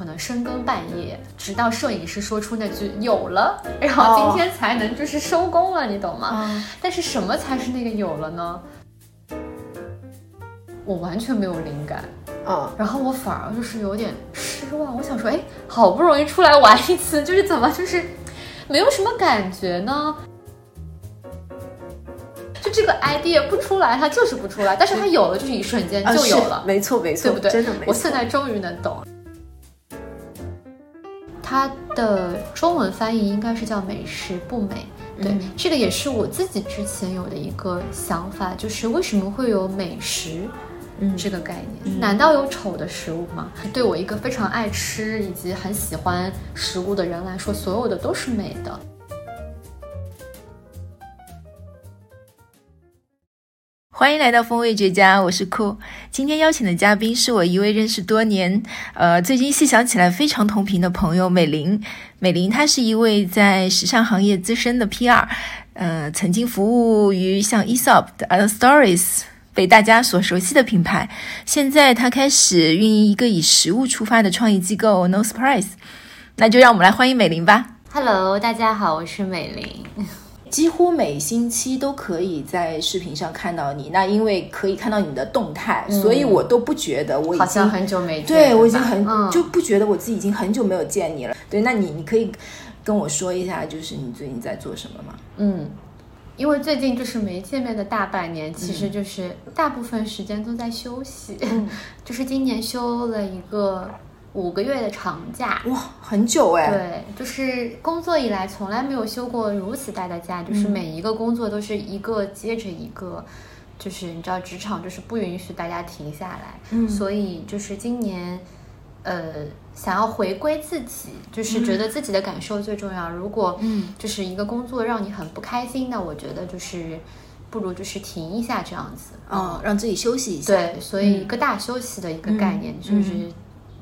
可能深更半夜，直到摄影师说出那句有了，然后今天才能就是收工了，你懂吗？但是什么才是那个有了呢？我完全没有灵感，嗯，然后我反而就是有点失望。我想说，哎，好不容易出来玩一次，就是怎么就是没有什么感觉呢？就这个 idea 不出来，它就是不出来，但是它有了，就是一瞬间就有了，没错没错，对不对？真的没错。我现在终于能懂。它的中文翻译应该是叫“美食不美”，对，这个也是我自己之前有的一个想法，就是为什么会有美食？嗯，这个概念，难道有丑的食物吗？对我一个非常爱吃以及很喜欢食物的人来说，所有的都是美的。欢迎来到风味绝佳，我是酷。今天邀请的嘉宾是我一位认识多年，呃，最近细想起来非常同频的朋友美玲。美玲她是一位在时尚行业资深的 PR，呃，曾经服务于像 Esop 的 Other Stories。被大家所熟悉的品牌，现在她开始运营一个以食物出发的创意机构 No Surprise，那就让我们来欢迎美玲吧。Hello，大家好，我是美玲。几乎每星期都可以在视频上看到你，那因为可以看到你的动态，所以我都不觉得我已经很久没对我已经很就不觉得我自己已经很久没有见你了。对，那你你可以跟我说一下，就是你最近在做什么吗？嗯。因为最近就是没见面的大半年，其实就是大部分时间都在休息，就是今年休了一个五个月的长假，哇，很久哎。对，就是工作以来从来没有休过如此大的假，就是每一个工作都是一个接着一个，就是你知道职场就是不允许大家停下来，所以就是今年。呃，想要回归自己，就是觉得自己的感受最重要。如果嗯，就是一个工作让你很不开心，那我觉得就是不如就是停一下这样子，嗯，让自己休息一下。对，所以一个大休息的一个概念，就是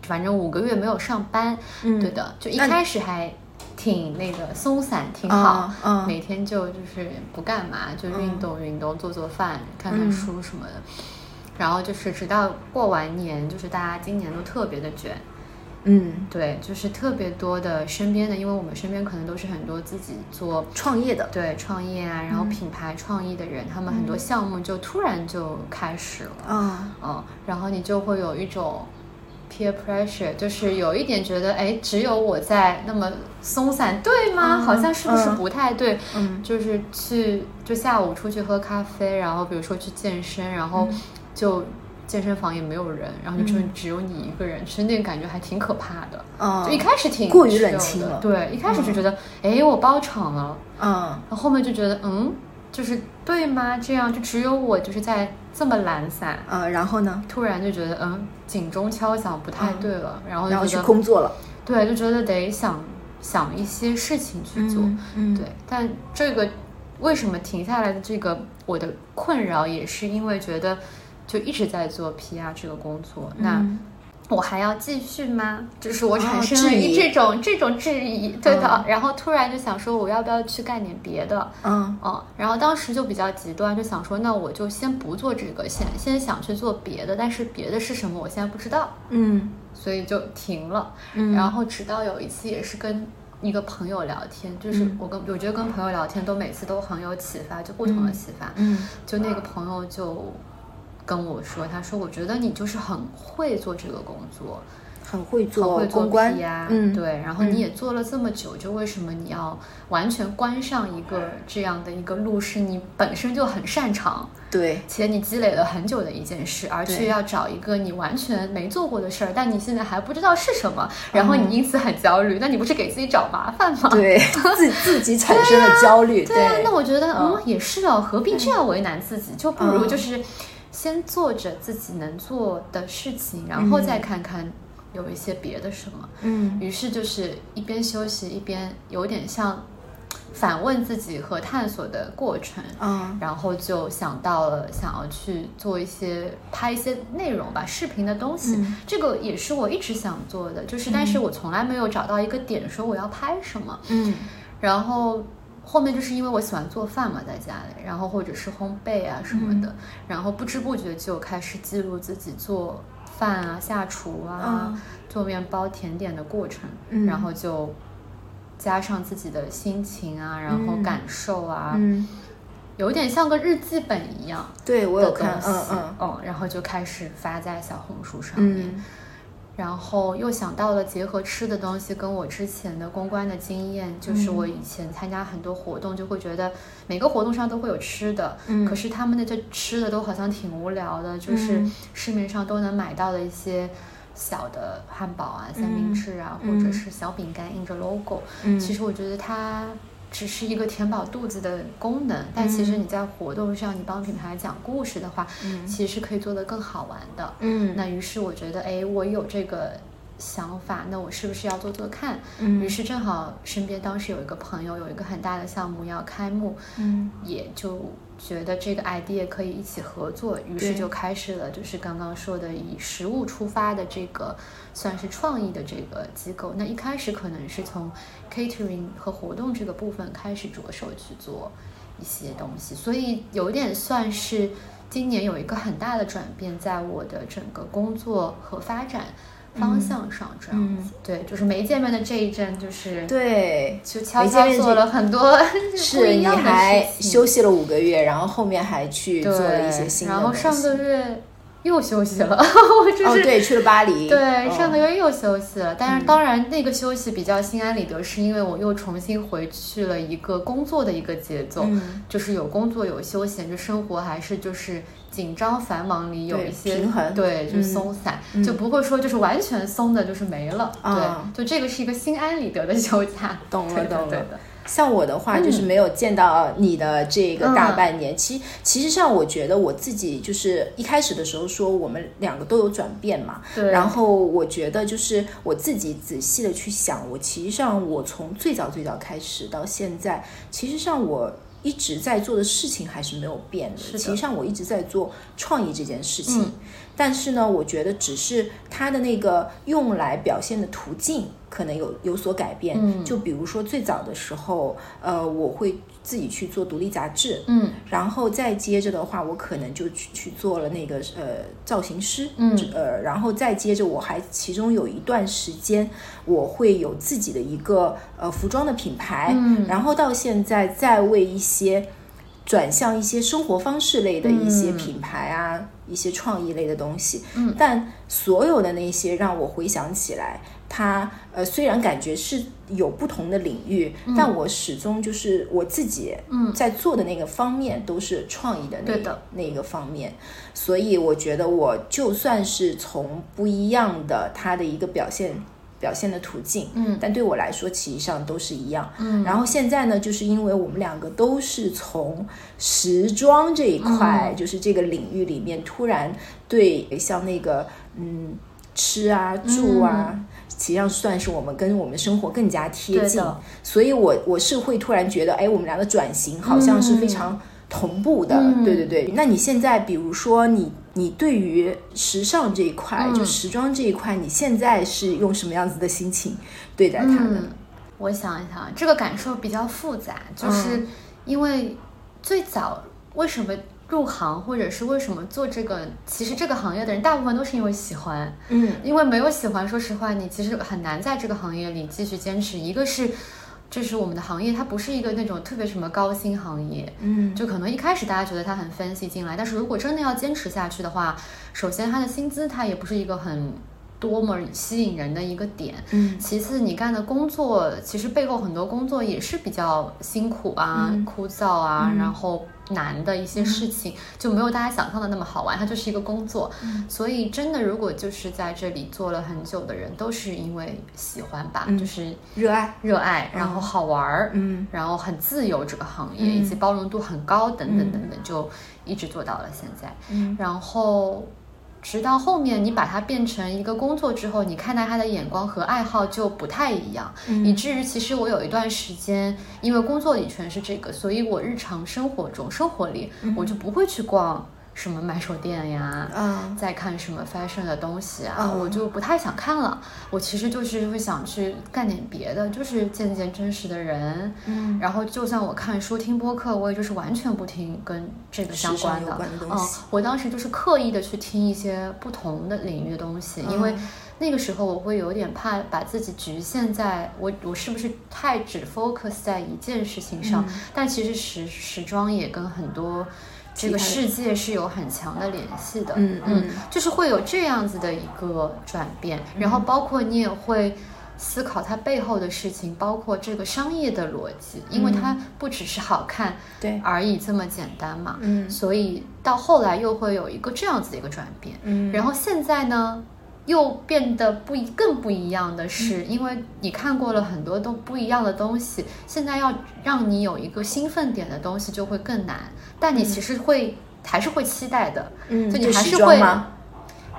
反正五个月没有上班，对的，就一开始还挺那个松散，挺好，嗯，每天就就是不干嘛，就运动运动，做做饭，看看书什么的。然后就是直到过完年，就是大家今年都特别的卷，嗯，对，就是特别多的身边的，因为我们身边可能都是很多自己做创业的，对，创业啊，然后品牌创意的人，他们很多项目就突然就开始了，嗯嗯，然后你就会有一种 peer pressure，就是有一点觉得，哎，只有我在那么松散，对吗？好像是不是不太对？嗯，就是去就下午出去喝咖啡，然后比如说去健身，然后。就健身房也没有人，然后就只有你一个人，其实那个感觉还挺可怕的。嗯，就一开始挺过于冷清了。对，一开始就觉得，哎，我包场了。嗯，然后后面就觉得，嗯，就是对吗？这样就只有我就是在这么懒散。嗯，然后呢？突然就觉得，嗯，警钟敲响，不太对了。然后然后去工作了。对，就觉得得想想一些事情去做。嗯，对。但这个为什么停下来的这个我的困扰，也是因为觉得。就一直在做 PR 这个工作，那我还要继续吗？就是我产生了一这种这种质疑，对的。然后突然就想说，我要不要去干点别的？嗯嗯。然后当时就比较极端，就想说，那我就先不做这个，先先想去做别的。但是别的是什么，我现在不知道。嗯。所以就停了。嗯。然后直到有一次，也是跟一个朋友聊天，就是我跟我觉得跟朋友聊天都每次都很有启发，就不同的启发。嗯。就那个朋友就。跟我说，他说：“我觉得你就是很会做这个工作，很会做，很会做关呀。嗯，对。然后你也做了这么久，就为什么你要完全关上一个这样的一个路，是你本身就很擅长，对，且你积累了很久的一件事，而去要找一个你完全没做过的事儿，但你现在还不知道是什么，然后你因此很焦虑，那你不是给自己找麻烦吗？对，自自己产生了焦虑。对啊，那我觉得，嗯，也是哦，何必这样为难自己？就不如就是。”先做着自己能做的事情，然后再看看有一些别的什么。嗯，于是就是一边休息一边有点像反问自己和探索的过程。嗯，然后就想到了想要去做一些拍一些内容吧，视频的东西。这个也是我一直想做的，就是但是我从来没有找到一个点说我要拍什么。嗯，然后。后面就是因为我喜欢做饭嘛，在家里，然后或者是烘焙啊什么的，然后不知不觉就开始记录自己做饭啊、下厨啊、做面包、甜点的过程，然后就加上自己的心情啊，然后感受啊，有点像个日记本一样。对我有看，嗯嗯。嗯，然后就开始发在小红书上面。然后又想到了结合吃的东西，跟我之前的公关的经验，就是我以前参加很多活动，就会觉得每个活动上都会有吃的，嗯，可是他们的这吃的都好像挺无聊的，就是市面上都能买到的一些小的汉堡啊、三明治啊，或者是小饼干印着 logo，嗯，其实我觉得它。只是一个填饱肚子的功能，但其实你在活动上，你帮品牌讲故事的话，其实是可以做得更好玩的。嗯，那于是我觉得，哎，我有这个想法，那我是不是要做做看？嗯，于是正好身边当时有一个朋友有一个很大的项目要开幕，嗯，也就。觉得这个 idea 可以一起合作，于是就开始了，就是刚刚说的以实物出发的这个算是创意的这个机构。那一开始可能是从 catering 和活动这个部分开始着手去做一些东西，所以有点算是今年有一个很大的转变，在我的整个工作和发展。方向上这样子，对，就是没见面的这一阵，就是对，就悄悄做了很多 是你还休息了五个月，然后后面还去做了一些新的然后上个月又休息了，我就是对去了巴黎，对，上个月又休息了。但是当然那个休息比较心安理得，是因为我又重新回去了一个工作的一个节奏，就是有工作有休闲，就生活还是就是。紧张繁忙里有一些平衡，对，就松散，就不会说就是完全松的，就是没了。对，就这个是一个心安理得的休假。懂了，懂了。像我的话，就是没有见到你的这个大半年。其其实上，我觉得我自己就是一开始的时候说我们两个都有转变嘛。对。然后我觉得就是我自己仔细的去想，我其实上我从最早最早开始到现在，其实上我。一直在做的事情还是没有变的。其实上，我一直在做创意这件事情，但是呢，我觉得只是它的那个用来表现的途径可能有有所改变。就比如说最早的时候，呃，我会。自己去做独立杂志，嗯，然后再接着的话，我可能就去去做了那个呃造型师，嗯，呃，然后再接着我还其中有一段时间，我会有自己的一个呃服装的品牌，嗯，然后到现在在为一些转向一些生活方式类的一些品牌啊，一些创意类的东西，嗯，但所有的那些让我回想起来。它呃，虽然感觉是有不同的领域，但我始终就是我自己在做的那个方面都是创意的那个那个方面，所以我觉得我就算是从不一样的它的一个表现表现的途径，嗯，但对我来说其实上都是一样，嗯。然后现在呢，就是因为我们两个都是从时装这一块，就是这个领域里面突然对像那个嗯吃啊住啊。实际上算是我们跟我们生活更加贴近，所以我我是会突然觉得，哎，我们俩的转型好像是非常同步的。对对对，那你现在比如说你你对于时尚这一块，就时装这一块，你现在是用什么样子的心情对待它呢？我想一想，这个感受比较复杂，就是因为最早为什么？入行或者是为什么做这个？其实这个行业的人大部分都是因为喜欢，嗯，因为没有喜欢，说实话，你其实很难在这个行业里继续坚持。一个是，就是我们的行业它不是一个那种特别什么高薪行业，嗯，就可能一开始大家觉得它很分析进来，但是如果真的要坚持下去的话，首先它的薪资它也不是一个很多么吸引人的一个点，嗯，其次你干的工作其实背后很多工作也是比较辛苦啊、枯燥啊，然后。难的一些事情就没有大家想象的那么好玩，它就是一个工作。所以真的，如果就是在这里做了很久的人，都是因为喜欢吧，就是热爱、热爱，然后好玩儿，嗯，然后很自由这个行业，以及包容度很高，等等等等，就一直做到了现在。然后。直到后面你把它变成一个工作之后，你看待他的眼光和爱好就不太一样，以至于其实我有一段时间，因为工作里全是这个，所以我日常生活中生活里我就不会去逛。什么买手店呀，嗯在看什么 fashion 的东西啊，我就不太想看了。我其实就是会想去干点别的，就是见见真实的人。嗯，然后就算我看书、听播客，我也就是完全不听跟这个相关的。嗯，我当时就是刻意的去听一些不同的领域的东西，因为那个时候我会有点怕把自己局限在我我是不是太只 focus 在一件事情上。但其实时时装也跟很多。这个世界是有很强的联系的，嗯嗯，就是会有这样子的一个转变，然后包括你也会思考它背后的事情，包括这个商业的逻辑，因为它不只是好看对。而已这么简单嘛，嗯，所以到后来又会有一个这样子的一个转变，嗯，然后现在呢？又变得不一更不一样的是，因为你看过了很多都不一样的东西，现在要让你有一个兴奋点的东西就会更难。但你其实会还是会期待的，嗯，就你还是会，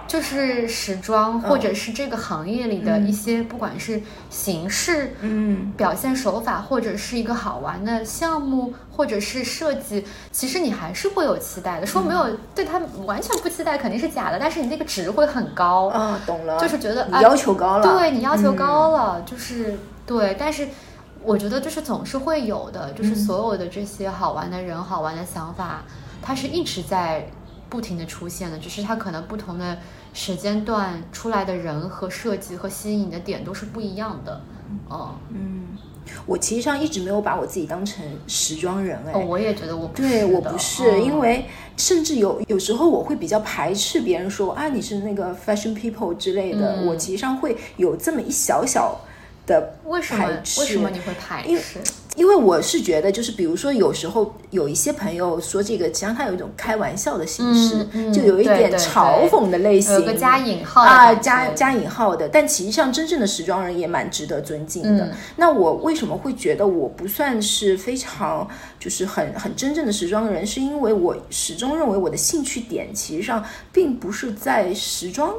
就是时装或者是这个行业里的一些，不管是形式、嗯，表现手法，或者是一个好玩的项目，或者是设计，其实你还是会有期待的。说没有对他完全不期待肯定是假的，但是你那个值会很高。啊，懂了，就是觉得你要求高了，对你要求高了，就是对，但是。我觉得就是总是会有的，就是所有的这些好玩的人、好玩的想法，它是一直在不停的出现的，只是它可能不同的时间段出来的人和设计和吸引的点都是不一样的。哦，嗯，我其实上一直没有把我自己当成时装人，哎，我也觉得我不对我不是，因为甚至有有时候我会比较排斥别人说啊你是那个 fashion people 之类的，我其实上会有这么一小小。的为什么？为什么你会排斥？因为我是觉得，就是比如说，有时候有一些朋友说这个，实际上他有一种开玩笑的形式，就有一点嘲讽的类型，有个加引号啊，加加引号的。但其实上，真正的时装人也蛮值得尊敬的。那我为什么会觉得我不算是非常就是很很真正的时装人？是因为我始终认为我的兴趣点其实上并不是在时装。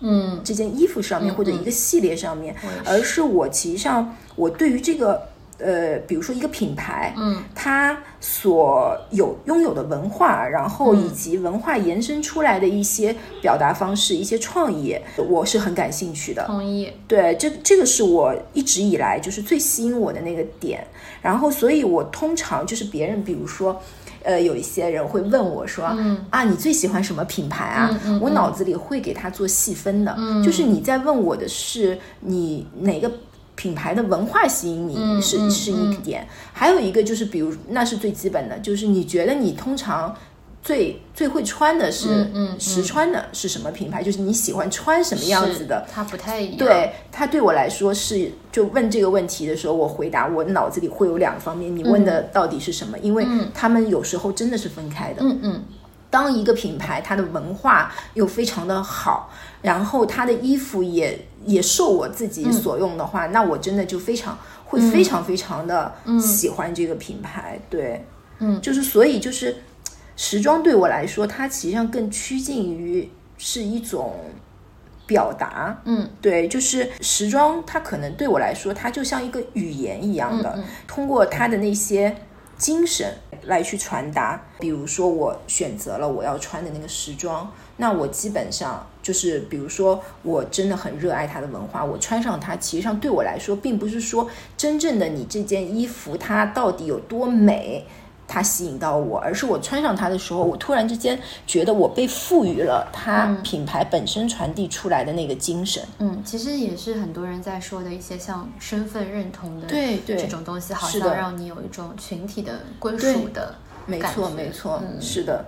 嗯，这件衣服上面或者一个系列上面，而是我其实上我对于这个呃，比如说一个品牌，嗯，它所有拥有的文化，然后以及文化延伸出来的一些表达方式、一些创意，我是很感兴趣的。同意。对，这这个是我一直以来就是最吸引我的那个点。然后，所以我通常就是别人，比如说。呃，有一些人会问我说：“啊，你最喜欢什么品牌啊？”我脑子里会给他做细分的，就是你在问我的是你哪个品牌的文化吸引你是是一点，还有一个就是比如那是最基本的，就是你觉得你通常。最最会穿的是嗯实穿的是什么品牌？就是你喜欢穿什么样子的？它不太一样。对它对我来说是，就问这个问题的时候，我回答我脑子里会有两个方面。你问的到底是什么？因为他们有时候真的是分开的。嗯嗯。当一个品牌它的文化又非常的好，然后它的衣服也也受我自己所用的话，那我真的就非常会非常非常的喜欢这个品牌。对，嗯，就是所以就是。时装对我来说，它实际上更趋近于是一种表达。嗯，对，就是时装，它可能对我来说，它就像一个语言一样的，通过它的那些精神来去传达。比如说，我选择了我要穿的那个时装，那我基本上就是，比如说，我真的很热爱它的文化，我穿上它，其实上对我来说，并不是说真正的你这件衣服它到底有多美。它吸引到我，而是我穿上它的时候，我突然之间觉得我被赋予了它品牌本身传递出来的那个精神。嗯，其实也是很多人在说的一些像身份认同的对对这种东西，好像让你有一种群体的归属的没错没错，是的。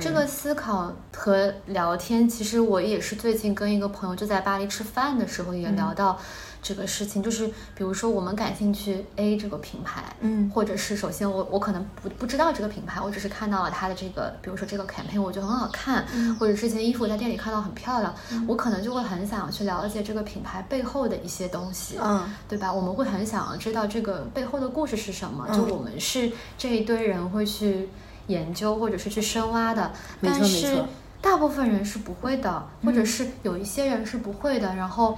这个思考和聊天，其实我也是最近跟一个朋友就在巴黎吃饭的时候也聊到。这个事情就是，比如说我们感兴趣 A 这个品牌，嗯，或者是首先我我可能不不知道这个品牌，我只是看到了它的这个，比如说这个 campaign 我觉得很好看，或者之前衣服在店里看到很漂亮，我可能就会很想去了解这个品牌背后的一些东西，嗯，对吧？我们会很想知道这个背后的故事是什么，就我们是这一堆人会去研究或者是去深挖的，没错没错，大部分人是不会的，或者是有一些人是不会的，然后。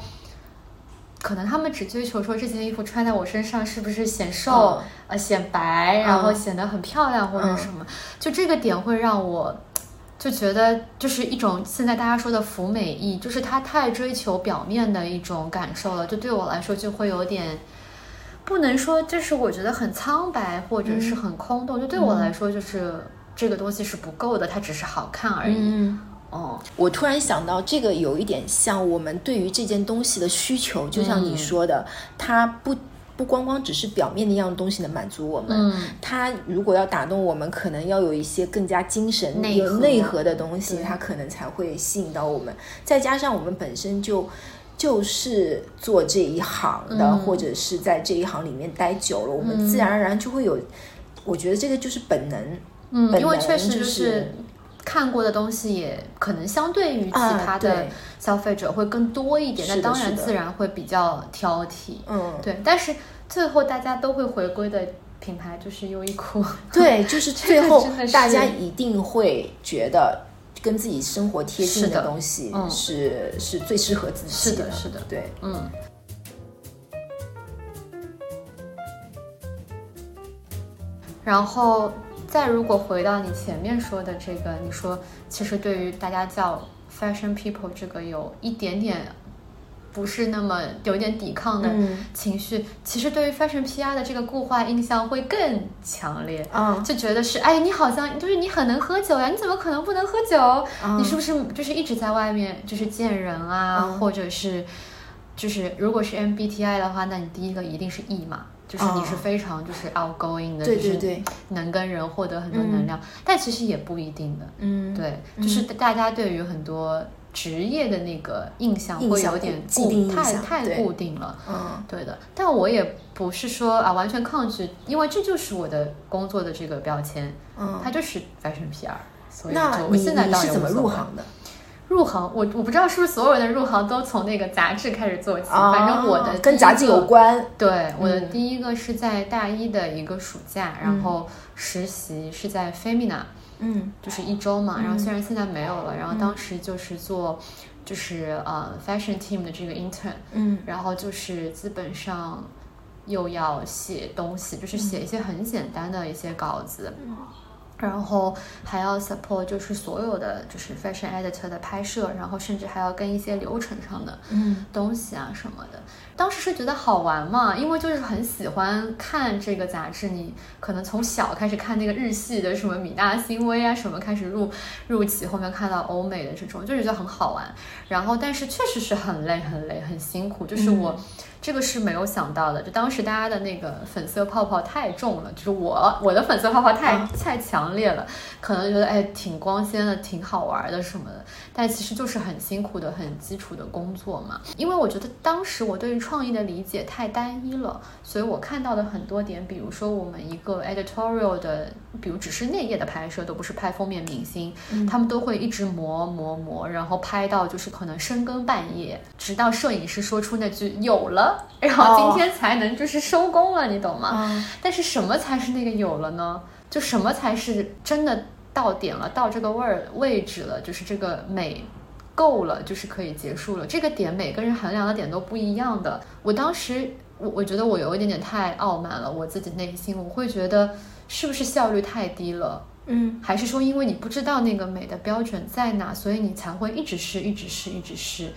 可能他们只追求说这件衣服穿在我身上是不是显瘦，呃显白，然后显得很漂亮或者什么，就这个点会让我就觉得就是一种现在大家说的服美意，就是它太追求表面的一种感受了，就对我来说就会有点。不能说，就是我觉得很苍白或者是很空洞，就对我来说，就是这个东西是不够的，它只是好看而已。哦，我突然想到，这个有一点像我们对于这件东西的需求，就像你说的，它不不光光只是表面的一样东西能满足我们，它如果要打动我们，可能要有一些更加精神、有内核的东西，它可能才会吸引到我们。再加上我们本身就。就是做这一行的，或者是在这一行里面待久了，我们自然而然就会有。我觉得这个就是本能，嗯，因为确实就是看过的东西也可能相对于其他的消费者会更多一点，那当然自然会比较挑剔，嗯，对。但是最后大家都会回归的品牌就是优衣库，对，就是 最后大家一定会觉得。跟自己生活贴近的东西是是最适合自己的，是的，是的，对，嗯。然后再如果回到你前面说的这个，你说其实对于大家叫 fashion people 这个有一点点。不是那么有点抵抗的情绪，其实对于 fashion PR 的这个固化印象会更强烈，就觉得是哎，你好像就是你很能喝酒呀，你怎么可能不能喝酒？你是不是就是一直在外面就是见人啊，或者是就是如果是 MBTI 的话，那你第一个一定是 E 嘛，就是你是非常就是 outgoing 的，就是能跟人获得很多能量，但其实也不一定的，嗯，对，就是大家对于很多。职业的那个印象会有点固太太固定了，嗯，对的。但我也不是说啊完全抗拒，因为这就是我的工作的这个标签，嗯，它就是 fashion PR。所以那我现在你是怎么入行的？入行，我我不知道是不是所有人的入行都从那个杂志开始做起，反正我的跟杂志有关。对，我的第一个是在大一的一个暑假，然后实习是在 Femina。嗯，就是一周嘛，然后虽然现在没有了，然后当时就是做，就是呃，fashion team 的这个 intern，嗯，然后就是基本上又要写东西，就是写一些很简单的一些稿子。然后还要 support 就是所有的就是 fashion editor 的拍摄，然后甚至还要跟一些流程上的东西啊什么的。当时是觉得好玩嘛，因为就是很喜欢看这个杂志。你可能从小开始看那个日系的什么米大新威啊什么开始入入起，后面看到欧美的这种，就是觉得很好玩。然后但是确实是很累很累很辛苦，就是我。这个是没有想到的，就当时大家的那个粉色泡泡太重了，就是我我的粉色泡泡太太强烈了，可能觉得哎挺光鲜的，挺好玩的什么的，但其实就是很辛苦的、很基础的工作嘛。因为我觉得当时我对于创意的理解太单一了，所以我看到的很多点，比如说我们一个 editorial 的，比如只是内页的拍摄，都不是拍封面明星，他们都会一直磨磨磨，然后拍到就是可能深更半夜，直到摄影师说出那句有了。然后今天才能就是收工了，你懂吗？但是什么才是那个有了呢？就什么才是真的到点了，到这个味儿位置了，就是这个美够了，就是可以结束了。这个点每个人衡量的点都不一样的。我当时我我觉得我有一点点太傲慢了，我自己内心我会觉得是不是效率太低了？嗯，还是说因为你不知道那个美的标准在哪，所以你才会一直试，一直试，一直试。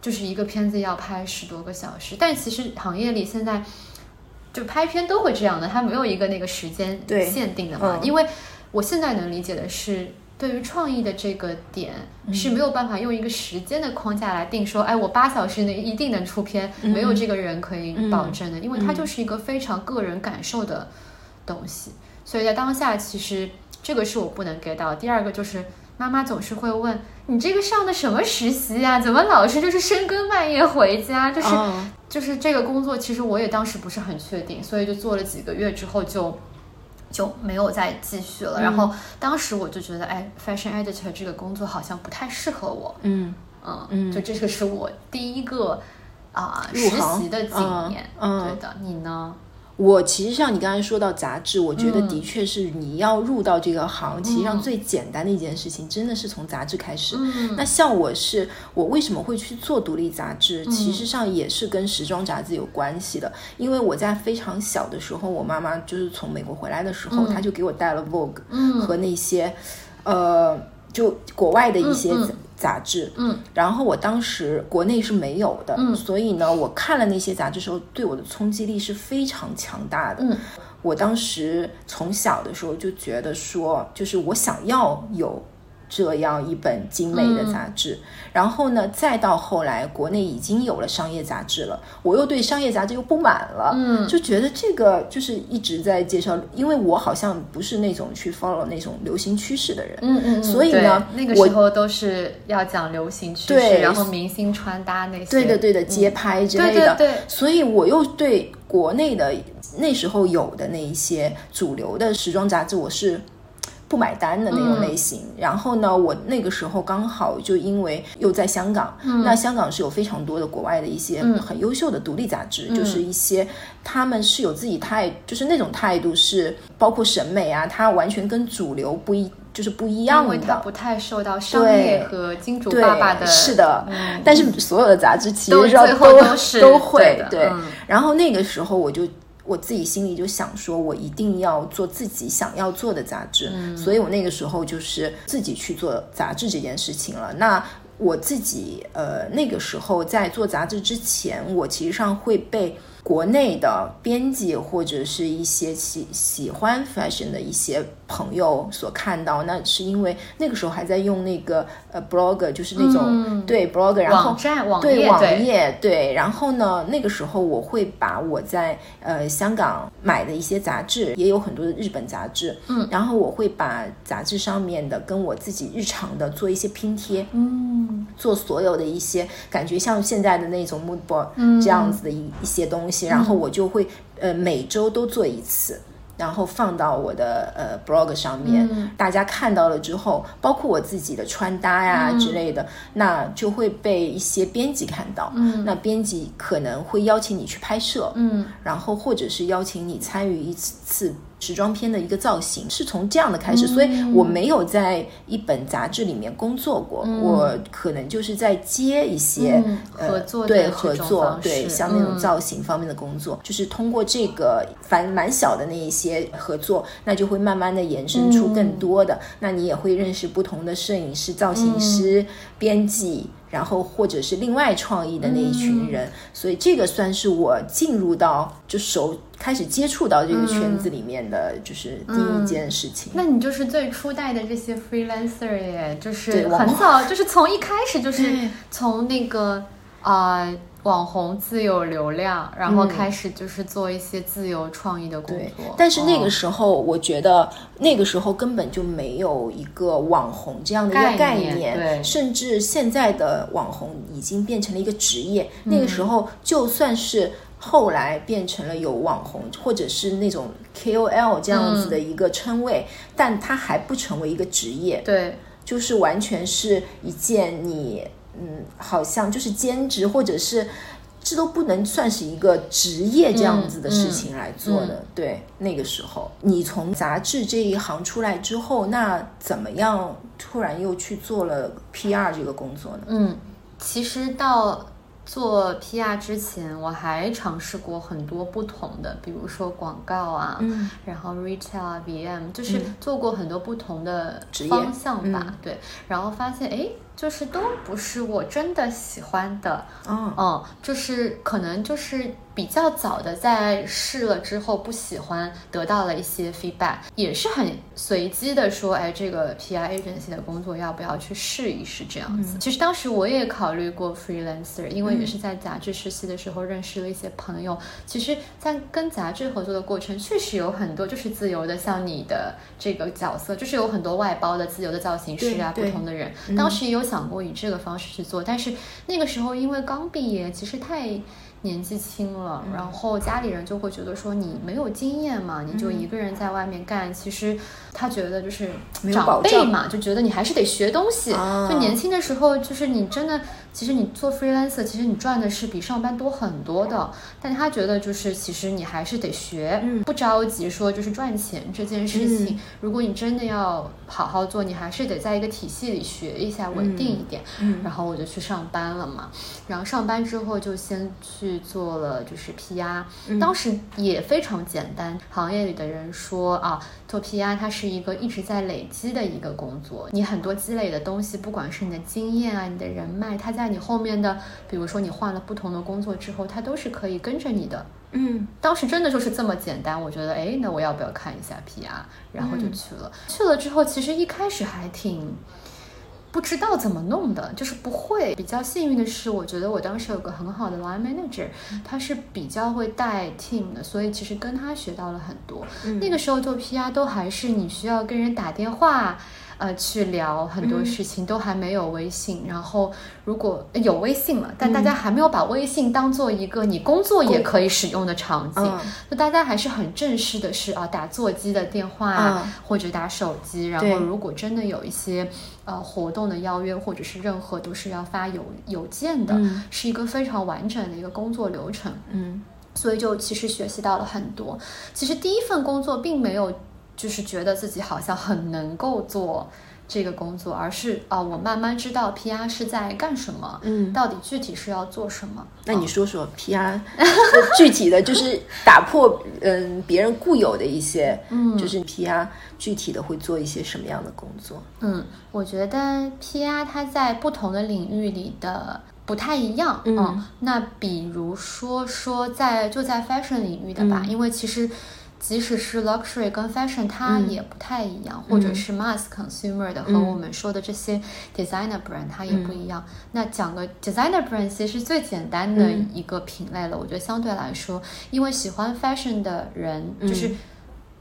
就是一个片子要拍十多个小时，但其实行业里现在就拍片都会这样的，它没有一个那个时间限定的嘛。因为我现在能理解的是，对于创意的这个点是没有办法用一个时间的框架来定说，哎，我八小时内一定能出片，没有这个人可以保证的，因为它就是一个非常个人感受的东西。所以在当下，其实这个是我不能给到。第二个就是妈妈总是会问。你这个上的什么实习呀？怎么老是就是深更半夜回家？就是就是这个工作，其实我也当时不是很确定，所以就做了几个月之后就就没有再继续了。然后当时我就觉得，哎，fashion editor 这个工作好像不太适合我。嗯嗯嗯，就这个是我第一个啊实习的经验。嗯，对的，你呢？我其实像你刚才说到杂志，我觉得的确是你要入到这个行，其实上最简单的一件事情，真的是从杂志开始。那像我是我为什么会去做独立杂志，其实上也是跟时装杂志有关系的。因为我在非常小的时候，我妈妈就是从美国回来的时候，她就给我带了 Vogue 和那些呃就国外的一些杂志，嗯，然后我当时国内是没有的，嗯，所以呢，我看了那些杂志时候，对我的冲击力是非常强大的。嗯，我当时从小的时候就觉得说，就是我想要有。这样一本精美的杂志，然后呢，再到后来，国内已经有了商业杂志了，我又对商业杂志又不满了，嗯，就觉得这个就是一直在介绍，因为我好像不是那种去 follow 那种流行趋势的人，嗯嗯，所以呢，那个时候都是要讲流行趋势，然后明星穿搭那些，对的对的，街拍之类的，对，所以我又对国内的那时候有的那一些主流的时装杂志，我是。不买单的那种类型，然后呢，我那个时候刚好就因为又在香港，那香港是有非常多的国外的一些很优秀的独立杂志，就是一些他们是有自己态，就是那种态度是包括审美啊，它完全跟主流不一，就是不一样的，因为它不太受到商业和金主爸爸的，是的，但是所有的杂志其实最后都是都会对，然后那个时候我就。我自己心里就想说，我一定要做自己想要做的杂志，所以我那个时候就是自己去做杂志这件事情了。那我自己呃那个时候在做杂志之前，我其实上会被。国内的编辑或者是一些喜喜欢 fashion 的一些朋友所看到，那是因为那个时候还在用那个呃 blog，就是那种对 blog，然后网站网对网页对，然后呢，那个时候我会把我在呃香港买的一些杂志，也有很多的日本杂志，嗯，然后我会把杂志上面的跟我自己日常的做一些拼贴，嗯，做所有的一些感觉像现在的那种 mood board 这样子的一一些东西。然后我就会呃每周都做一次，然后放到我的呃 blog 上面，大家看到了之后，包括我自己的穿搭呀之类的，那就会被一些编辑看到，那编辑可能会邀请你去拍摄，嗯，然后或者是邀请你参与一次次。时装片的一个造型是从这样的开始，所以我没有在一本杂志里面工作过，我可能就是在接一些合作对合作对像那种造型方面的工作，就是通过这个反蛮小的那一些合作，那就会慢慢的延伸出更多的，那你也会认识不同的摄影师、造型师、编辑。然后或者是另外创意的那一群人，所以这个算是我进入到就手开始接触到这个圈子里面的就是第一件事情。那你就是最初代的这些 freelancer 耶，就是很早，就是从一开始就是从那个啊。网红自有流量，然后开始就是做一些自由创意的工作。但是那个时候，我觉得那个时候根本就没有一个网红这样的一个概念，对，甚至现在的网红已经变成了一个职业。那个时候，就算是后来变成了有网红或者是那种 KOL 这样子的一个称谓，但它还不成为一个职业，对，就是完全是一件你。嗯，好像就是兼职，或者是这都不能算是一个职业这样子的事情来做的。对，那个时候你从杂志这一行出来之后，那怎么样突然又去做了 PR 这个工作呢？嗯，其实到做 PR 之前，我还尝试过很多不同的，比如说广告啊，嗯，然后 retail 啊，VM，就是做过很多不同的方向吧。对，然后发现哎。就是都不是我真的喜欢的，嗯嗯，就是可能就是比较早的在试了之后不喜欢，得到了一些 feedback，也是很随机的说，哎，这个 PR agency 的工作要不要去试一试这样子。其实当时我也考虑过 freelancer，因为也是在杂志实习的时候认识了一些朋友。其实，在跟杂志合作的过程，确实有很多就是自由的，像你的这个角色，就是有很多外包的自由的造型师啊，不同的人。当时也有。想过以这个方式去做，但是那个时候因为刚毕业，其实太。年纪轻了，然后家里人就会觉得说你没有经验嘛，你就一个人在外面干。其实他觉得就是长辈嘛，就觉得你还是得学东西。就年轻的时候，就是你真的，其实你做 freelancer，其实你赚的是比上班多很多的。但他觉得就是其实你还是得学，不着急说就是赚钱这件事情。如果你真的要好好做，你还是得在一个体系里学一下，稳定一点。然后我就去上班了嘛，然后上班之后就先去。去做了就是 PR，当时也非常简单。行业里的人说啊，做 PR 它是一个一直在累积的一个工作，你很多积累的东西，不管是你的经验啊，你的人脉，它在你后面的，比如说你换了不同的工作之后，它都是可以跟着你的。嗯，当时真的就是这么简单。我觉得，哎，那我要不要看一下 PR？然后就去了。去了之后，其实一开始还挺。不知道怎么弄的，就是不会。比较幸运的是，我觉得我当时有个很好的 line manager，他是比较会带 team 的，所以其实跟他学到了很多。那个时候做 PR 都还是你需要跟人打电话。呃，去聊很多事情都还没有微信，然后如果有微信了，但大家还没有把微信当做一个你工作也可以使用的场景，就大家还是很正式的是啊，打座机的电话或者打手机，然后如果真的有一些呃活动的邀约或者是任何都是要发邮邮件的，是一个非常完整的一个工作流程，嗯，所以就其实学习到了很多。其实第一份工作并没有。就是觉得自己好像很能够做这个工作，而是啊，我慢慢知道 PR 是在干什么，嗯，到底具体是要做什么？那你说说 PR 具体的就是打破嗯别人固有的一些，嗯，就是 PR 具体的会做一些什么样的工作？嗯，我觉得 PR 它在不同的领域里的不太一样，嗯，那比如说说在就在 fashion 领域的吧，因为其实。即使是 luxury 跟 fashion，它也不太一样，或者是 mass consumer 的和我们说的这些 designer brand，它也不一样。那讲个 designer brand，其实最简单的一个品类了。我觉得相对来说，因为喜欢 fashion 的人，就是。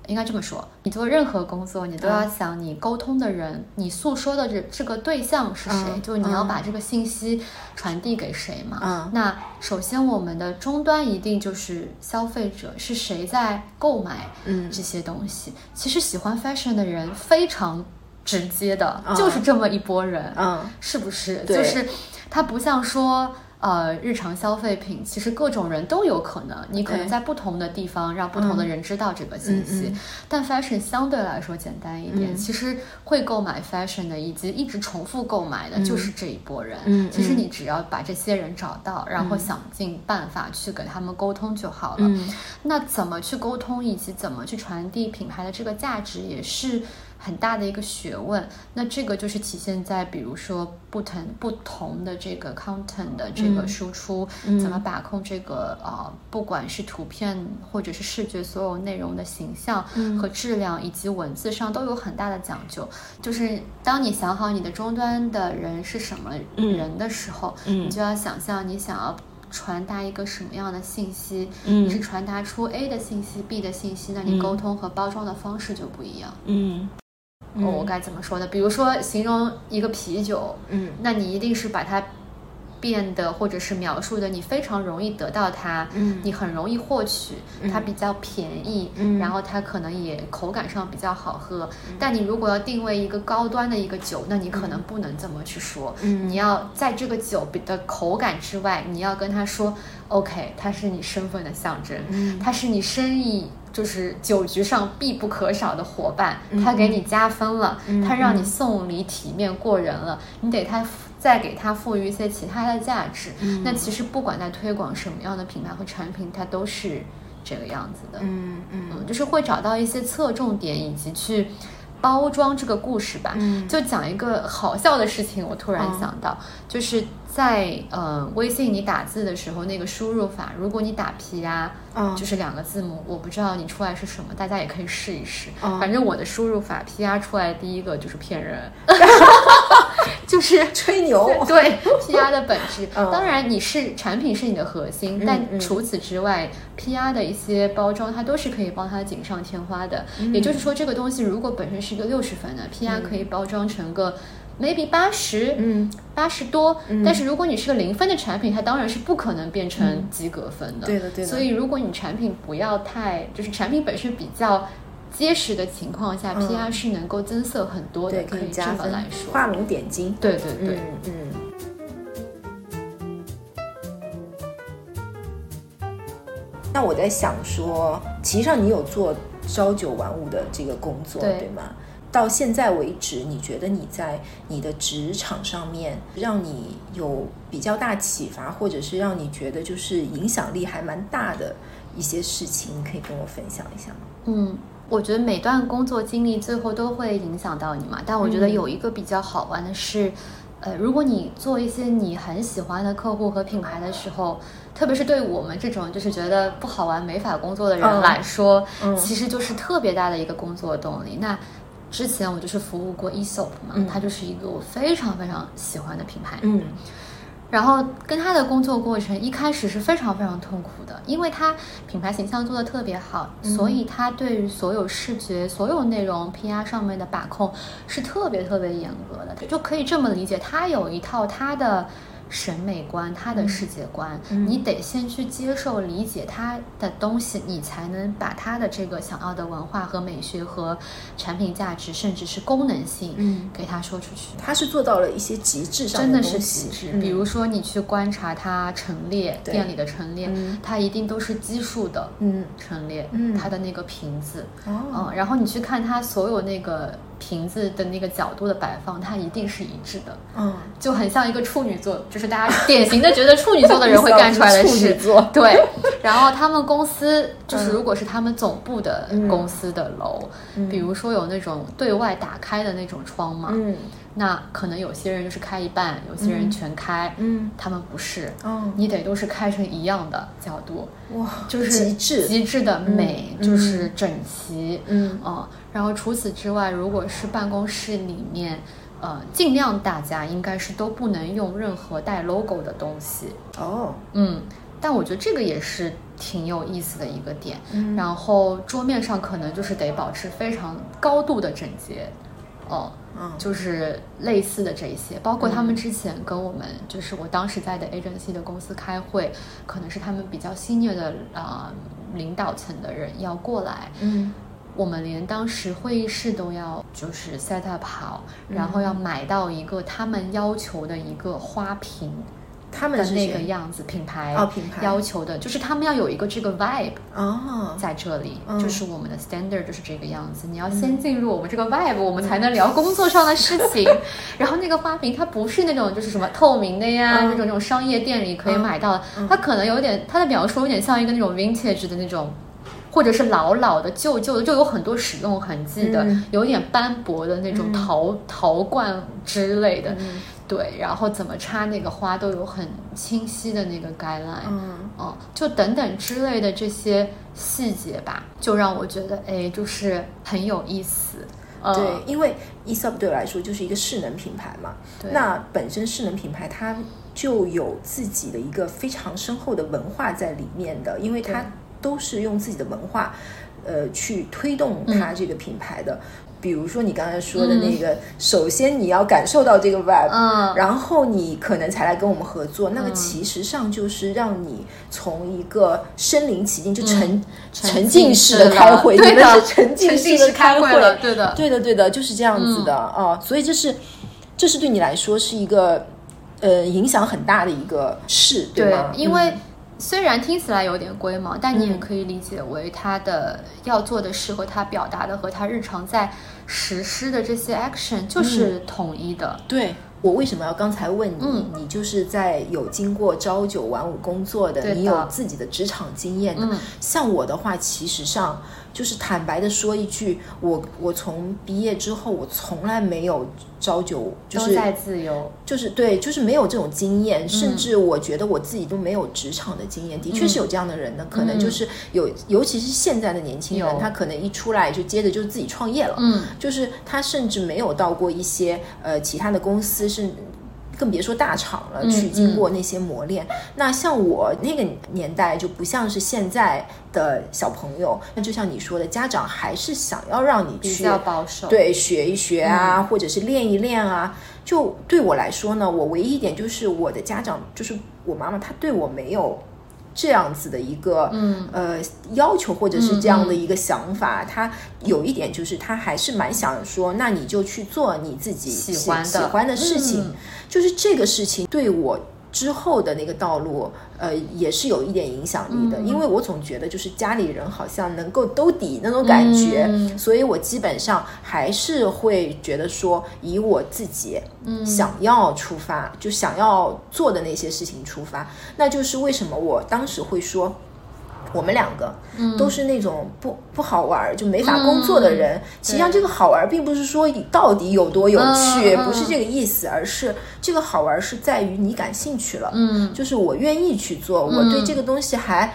应该这么说，你做任何工作，你都要想你沟通的人，你诉说的这这个对象是谁，就是你要把这个信息传递给谁嘛。那首先，我们的终端一定就是消费者，是谁在购买这些东西？其实喜欢 fashion 的人非常直接的，就是这么一波人，嗯是不是？就是他不像说。呃，日常消费品其实各种人都有可能，你可能在不同的地方让不同的人知道这个信息。但 fashion 相对来说简单一点，其实会购买 fashion 的以及一直重复购买的就是这一波人。其实你只要把这些人找到，然后想尽办法去给他们沟通就好了。那怎么去沟通，以及怎么去传递品牌的这个价值，也是。很大的一个学问，那这个就是体现在，比如说不同不同的这个 content 的这个输出，怎么把控这个呃，不管是图片或者是视觉所有内容的形象和质量，以及文字上都有很大的讲究。就是当你想好你的终端的人是什么人的时候，你就要想象你想要传达一个什么样的信息。你是传达出 A 的信息、B 的信息，那你沟通和包装的方式就不一样。嗯。我该怎么说呢？比如说形容一个啤酒，嗯，那你一定是把它变得或者是描述的，你非常容易得到它，嗯，你很容易获取，它比较便宜，嗯，然后它可能也口感上比较好喝。但你如果要定位一个高端的一个酒，那你可能不能这么去说，嗯，你要在这个酒的口感之外，你要跟他说，OK，它是你身份的象征，嗯，它是你生意。就是酒局上必不可少的伙伴，他给你加分了，他让你送礼体面过人了，你得他再给他赋予一些其他的价值。那其实不管在推广什么样的品牌和产品，它都是这个样子的。嗯嗯，就是会找到一些侧重点，以及去包装这个故事吧。就讲一个好笑的事情，我突然想到，就是。在呃微信你打字的时候，那个输入法，如果你打 P 呀，就是两个字母，我不知道你出来是什么，大家也可以试一试。反正我的输入法 P R 出来第一个就是骗人，就是 吹牛。对 P R 的本质，当然你是产品是你的核心，但除此之外，P R 的一些包装它都是可以帮它锦上添花的。也就是说，这个东西如果本身是一个六十分的 P R，可以包装成个。Maybe 八十，嗯，八十多，但是如果你是个零分的产品，它当然是不可能变成及格分的。对的，对的。所以如果你产品不要太，就是产品本身比较结实的情况下，PR 是能够增色很多的，可以这么来说，画龙点睛。对对对，嗯。那我在想说，其实上你有做朝九晚五的这个工作，对吗？到现在为止，你觉得你在你的职场上面让你有比较大启发，或者是让你觉得就是影响力还蛮大的一些事情，你可以跟我分享一下吗？嗯，我觉得每段工作经历最后都会影响到你嘛，但我觉得有一个比较好玩的是。呃，如果你做一些你很喜欢的客户和品牌的时候，特别是对我们这种就是觉得不好玩、没法工作的人来说，其实就是特别大的一个工作动力。那之前我就是服务过 Esop 嘛，它就是一个我非常非常喜欢的品牌。嗯。然后跟他的工作过程一开始是非常非常痛苦的，因为他品牌形象做的特别好，所以他对于所有视觉、所有内容 PR 上面的把控是特别特别严格的，就可以这么理解，他有一套他的。审美观，他的世界观，你得先去接受、理解他的东西，你才能把他的这个想要的文化和美学和产品价值，甚至是功能性，嗯，给他说出去。他是做到了一些极致上的真的是极致。比如说，你去观察他陈列店里的陈列，它一定都是奇数的，嗯，陈列，嗯，它的那个瓶子，哦，然后你去看他所有那个。瓶子的那个角度的摆放，它一定是一致的，嗯，就很像一个处女座，就是大家典型的觉得处女座的人会 干出来的事。对，然后他们公司就是如果是他们总部的公司的楼，比如说有那种对外打开的那种窗嘛，嗯。那可能有些人就是开一半，有些人全开，嗯，他们不是，哦，你得都是开成一样的角度，哇，就是极致极致的美，就是整齐，嗯，哦，然后除此之外，如果是办公室里面，呃，尽量大家应该是都不能用任何带 logo 的东西，哦，嗯，但我觉得这个也是挺有意思的一个点，然后桌面上可能就是得保持非常高度的整洁，哦。嗯就是类似的这一些，包括他们之前跟我们，就是我当时在的 agency 的公司开会，可能是他们比较 senior 的啊领导层的人要过来，嗯，我们连当时会议室都要就是 set up 好，然后要买到一个他们要求的一个花瓶。他们的那个样子，品牌品牌。要求的就是他们要有一个这个 vibe 哦，在这里就是我们的 standard 就是这个样子。你要先进入我们这个 vibe，我们才能聊工作上的事情。然后那个花瓶它不是那种就是什么透明的呀，那种那种商业店里可以买到的，它可能有点它的描述有点像一个那种 vintage 的那种，或者是老老的旧旧的，就有很多使用痕迹的，有点斑驳的那种陶陶罐之类的。对，然后怎么插那个花都有很清晰的那个 guideline，嗯，哦，就等等之类的这些细节吧，就让我觉得，哎，就是很有意思。对，因为 Esop 对我来说就是一个势能品牌嘛，那本身势能品牌它就有自己的一个非常深厚的文化在里面的，因为它都是用自己的文化，呃，去推动它这个品牌的。比如说你刚才说的那个，首先你要感受到这个 vibe，嗯，然后你可能才来跟我们合作。那个其实上就是让你从一个身临其境，就沉沉浸式的开会，对的，沉浸式的开会了，对的，对的，对的，就是这样子的啊。所以这是这是对你来说是一个呃影响很大的一个事，对吗？因为。虽然听起来有点龟毛，但你也可以理解为他的要做的事和他表达的和他日常在实施的这些 action 就是统一的。对我为什么要刚才问你？你就是在有经过朝九晚五工作的，你有自己的职场经验的。像我的话，其实上。就是坦白的说一句，我我从毕业之后，我从来没有朝九，就是在自由，就是对，就是没有这种经验，甚至我觉得我自己都没有职场的经验。的确是有这样的人呢，可能就是有，尤其是现在的年轻人，他可能一出来就接着就自己创业了，嗯，就是他甚至没有到过一些呃其他的公司是。更别说大厂了，去经过那些磨练。那像我那个年代，就不像是现在的小朋友。那就像你说的，家长还是想要让你去保守，对，学一学啊，或者是练一练啊。就对我来说呢，我唯一一点就是我的家长，就是我妈妈，她对我没有。这样子的一个呃要求，或者是这样的一个想法，他有一点就是，他还是蛮想说，那你就去做你自己喜欢的。喜欢的事情，就是这个事情对我之后的那个道路，呃，也是有一点影响力的。因为我总觉得就是家里人好像能够兜底那种感觉，所以我基本上还是会觉得说以我自己想要出发，就想要做的那些事情出发。那就是为什么我当时会说。我们两个都是那种不不好玩就没法工作的人。实际上，这个好玩并不是说你到底有多有趣，不是这个意思，而是这个好玩是在于你感兴趣了。嗯，就是我愿意去做，我对这个东西还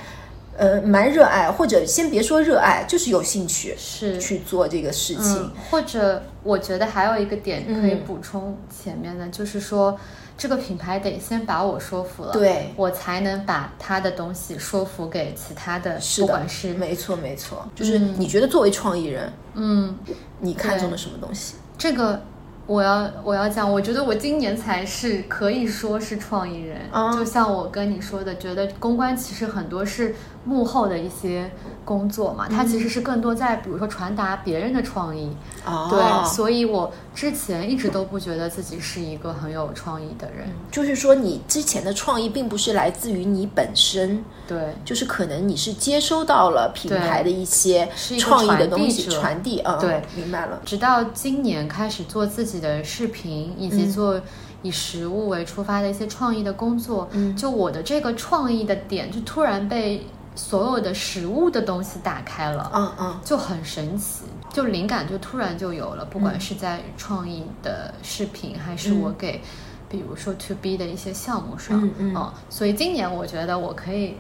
呃蛮热爱，或者先别说热爱，就是有兴趣是去做这个事情。或者我觉得还有一个点可以补充前面的，就是说。这个品牌得先把我说服了，对我才能把他的东西说服给其他的，不管是没错没错，就是你觉得作为创意人，嗯，你看中了什么东西？这个我要我要讲，我觉得我今年才是可以说是创意人，就像我跟你说的，觉得公关其实很多是。幕后的一些工作嘛，它其实是更多在比如说传达别人的创意，哦。对，所以我之前一直都不觉得自己是一个很有创意的人。就是说，你之前的创意并不是来自于你本身，对，就是可能你是接收到了品牌的一些创意的东西传递啊，对，明白了。直到今年开始做自己的视频，以及做以食物为出发的一些创意的工作，就我的这个创意的点就突然被。所有的食物的东西打开了，嗯嗯，就很神奇，就灵感就突然就有了。不管是在创意的视频，还是我给，比如说 To B 的一些项目上，嗯嗯，所以今年我觉得我可以，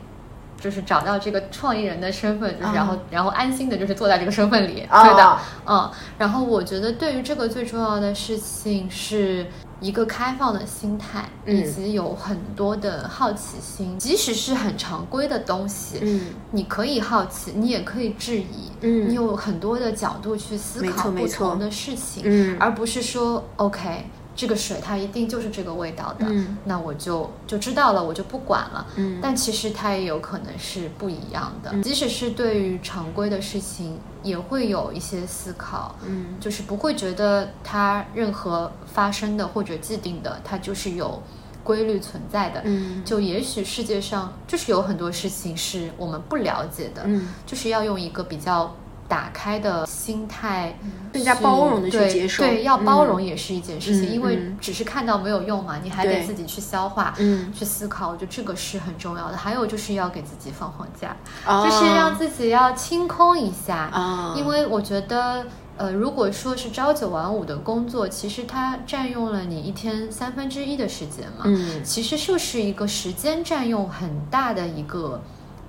就是找到这个创意人的身份，就是然后然后安心的就是坐在这个身份里，对的，嗯。然后我觉得对于这个最重要的事情是。一个开放的心态，以及有很多的好奇心，即使是很常规的东西，嗯，你可以好奇，你也可以质疑，嗯，你有很多的角度去思考不同的事情，嗯，而不是说 OK。这个水它一定就是这个味道的，那我就就知道了，我就不管了。嗯，但其实它也有可能是不一样的。即使是对于常规的事情，也会有一些思考。嗯，就是不会觉得它任何发生的或者既定的，它就是有规律存在的。嗯，就也许世界上就是有很多事情是我们不了解的。嗯，就是要用一个比较。打开的心态，更加包容的去接受。对，要包容也是一件事情，因为只是看到没有用嘛，你还得自己去消化，嗯，去思考。我觉得这个是很重要的。还有就是要给自己放放假，就是让自己要清空一下。啊，因为我觉得，呃，如果说是朝九晚五的工作，其实它占用了你一天三分之一的时间嘛。嗯，其实就是一个时间占用很大的一个。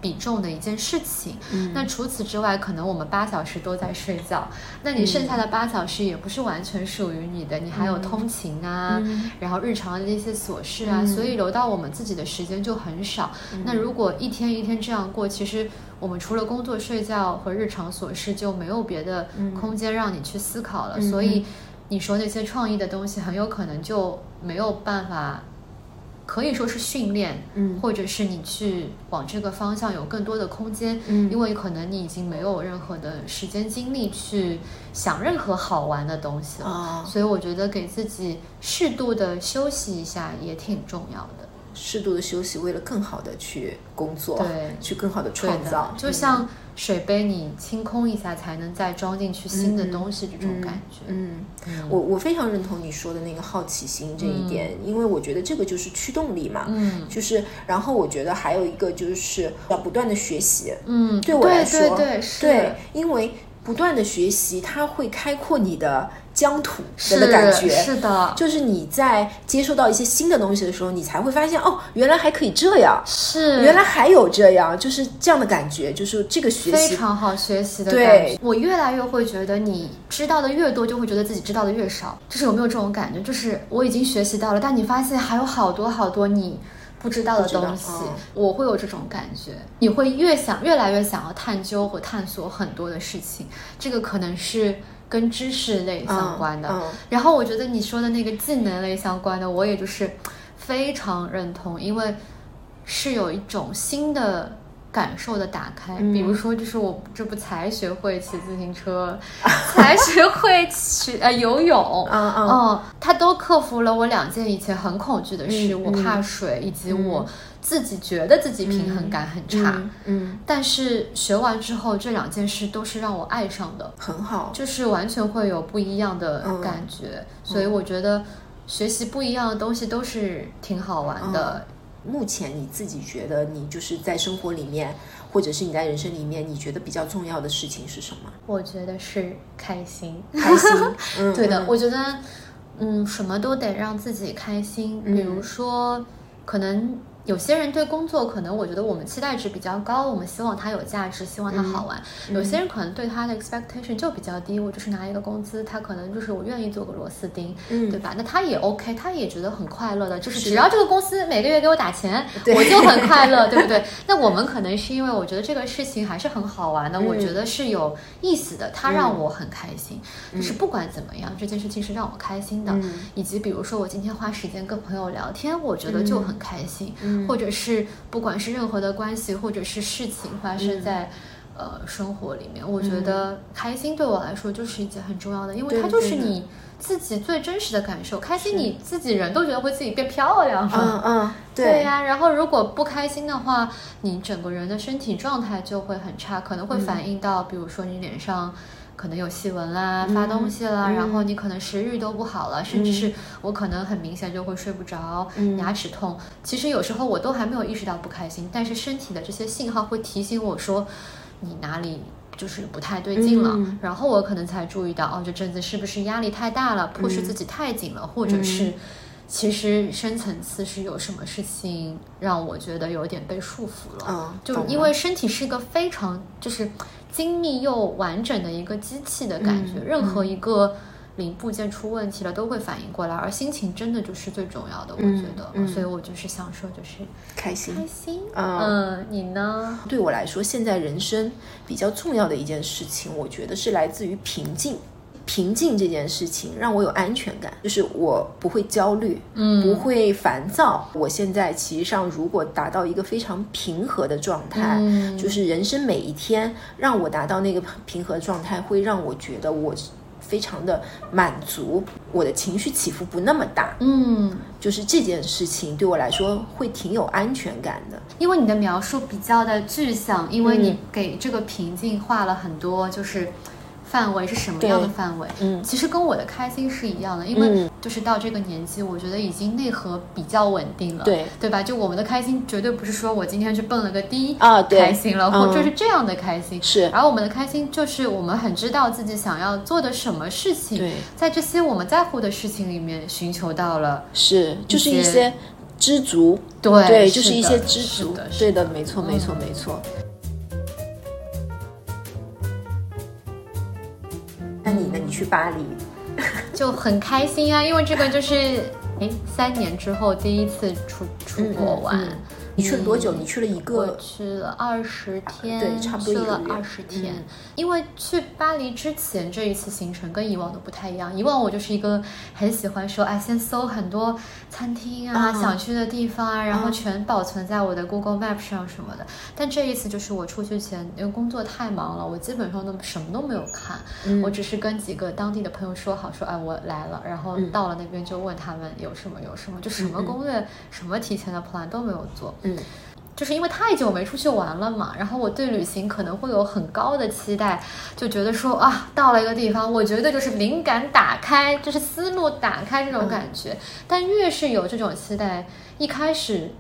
比重的一件事情。那除此之外，可能我们八小时都在睡觉，那你剩下的八小时也不是完全属于你的，你还有通勤啊，然后日常的那些琐事啊，所以留到我们自己的时间就很少。那如果一天一天这样过，其实我们除了工作、睡觉和日常琐事，就没有别的空间让你去思考了。所以你说那些创意的东西，很有可能就没有办法。可以说是训练，嗯，或者是你去往这个方向有更多的空间，嗯，因为可能你已经没有任何的时间精力去想任何好玩的东西了，所以我觉得给自己适度的休息一下也挺重要的。适度的休息，为了更好的去工作，对，去更好的创造。就像水杯，你清空一下，才能再装进去新的东西，这种感觉。嗯，我我非常认同你说的那个好奇心这一点，因为我觉得这个就是驱动力嘛。嗯，就是，然后我觉得还有一个就是要不断的学习。嗯，对我来说，对对对，因为不断的学习，它会开阔你的。疆土的感觉是的，就是你在接受到一些新的东西的时候，你才会发现哦，原来还可以这样，是原来还有这样，就是这样的感觉，就是这个学习非常好学习的感觉。我越来越会觉得，你知道的越多，就会觉得自己知道的越少。就是有没有这种感觉？就是我已经学习到了，但你发现还有好多好多你不知道的东西。我会有这种感觉，你会越想越来越想要探究和探索很多的事情。这个可能是。跟知识类相关的，然后我觉得你说的那个技能类相关的，我也就是非常认同，因为是有一种新的感受的打开。比如说，就是我这不才学会骑自行车，才学会骑呃游泳，嗯嗯，他都克服了我两件以前很恐惧的事，我怕水，以及我自己觉得自己平衡感很差。嗯，但是学完之后，这两件事都是让我爱上的，很好，就是完全会有不一样的感觉。所以我觉得学习不一样的东西都是挺好玩的。目前你自己觉得你就是在生活里面，或者是你在人生里面，你觉得比较重要的事情是什么？我觉得是开心，开心。对的，我觉得，嗯，什么都得让自己开心。比如说，可能。有些人对工作可能，我觉得我们期待值比较高，我们希望它有价值，希望它好玩。有些人可能对他的 expectation 就比较低，我就是拿一个工资，他可能就是我愿意做个螺丝钉，对吧？那他也 OK，他也觉得很快乐的，就是只要这个公司每个月给我打钱，我就很快乐，对不对？那我们可能是因为我觉得这个事情还是很好玩的，我觉得是有意思的，它让我很开心。就是不管怎么样，这件事情是让我开心的，以及比如说我今天花时间跟朋友聊天，我觉得就很开心。或者是不管是任何的关系，或者是事情发生在呃生活里面，我觉得开心对我来说就是一件很重要的，因为它就是你自己最真实的感受。开心你自己人都觉得会自己变漂亮，嗯嗯，对呀。然后如果不开心的话，你整个人的身体状态就会很差，可能会反映到比如说你脸上。可能有细纹啦，发东西啦，然后你可能食欲都不好了，甚至是我可能很明显就会睡不着，牙齿痛。其实有时候我都还没有意识到不开心，但是身体的这些信号会提醒我说你哪里就是不太对劲了，然后我可能才注意到哦，这阵子是不是压力太大了，迫使自己太紧了，或者是其实深层次是有什么事情让我觉得有点被束缚了。嗯，就因为身体是一个非常就是。精密又完整的一个机器的感觉，任何一个零部件出问题了都会反应过来，而心情真的就是最重要的，我觉得，所以我就是想说，就是开心，开心。嗯，你呢？对我来说，现在人生比较重要的一件事情，我觉得是来自于平静。平静这件事情让我有安全感，就是我不会焦虑，嗯，不会烦躁。我现在其实上如果达到一个非常平和的状态，就是人生每一天让我达到那个平和状态，会让我觉得我非常的满足，我的情绪起伏不那么大，嗯，就是这件事情对我来说会挺有安全感的。因为你的描述比较的具象，因为你给这个平静画了很多，就是。范围是什么样的范围？嗯，其实跟我的开心是一样的，因为就是到这个年纪，我觉得已经内核比较稳定了，对。对吧？就我们的开心绝对不是说我今天去蹦了个迪啊，开心了，或就是这样的开心。是。而我们的开心就是我们很知道自己想要做的什么事情，在这些我们在乎的事情里面寻求到了，是就是一些知足，对对，就是一些知足，对的，没错没错没错。去巴黎 就很开心啊，因为这个就是哎，三年之后第一次出出国玩。你去了多久？你去了一个？我去了二十天，对，差不多去了二十天。因为去巴黎之前这一次行程跟以往的不太一样。以往我就是一个很喜欢说，哎，先搜很多餐厅啊，想去的地方啊，然后全保存在我的 Google Map 上什么的。但这一次就是我出去前，因为工作太忙了，我基本上都什么都没有看。我只是跟几个当地的朋友说好，说哎我来了，然后到了那边就问他们有什么有什么，就什么攻略、什么提前的 plan 都没有做。嗯，就是因为太久没出去玩了嘛，然后我对旅行可能会有很高的期待，就觉得说啊，到了一个地方，我觉得就是灵感打开，就是思路打开这种感觉。但越是有这种期待，一开始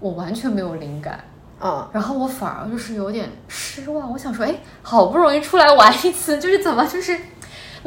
我完全没有灵感，嗯，然后我反而就是有点失望。我想说，哎，好不容易出来玩一次，就是怎么就是。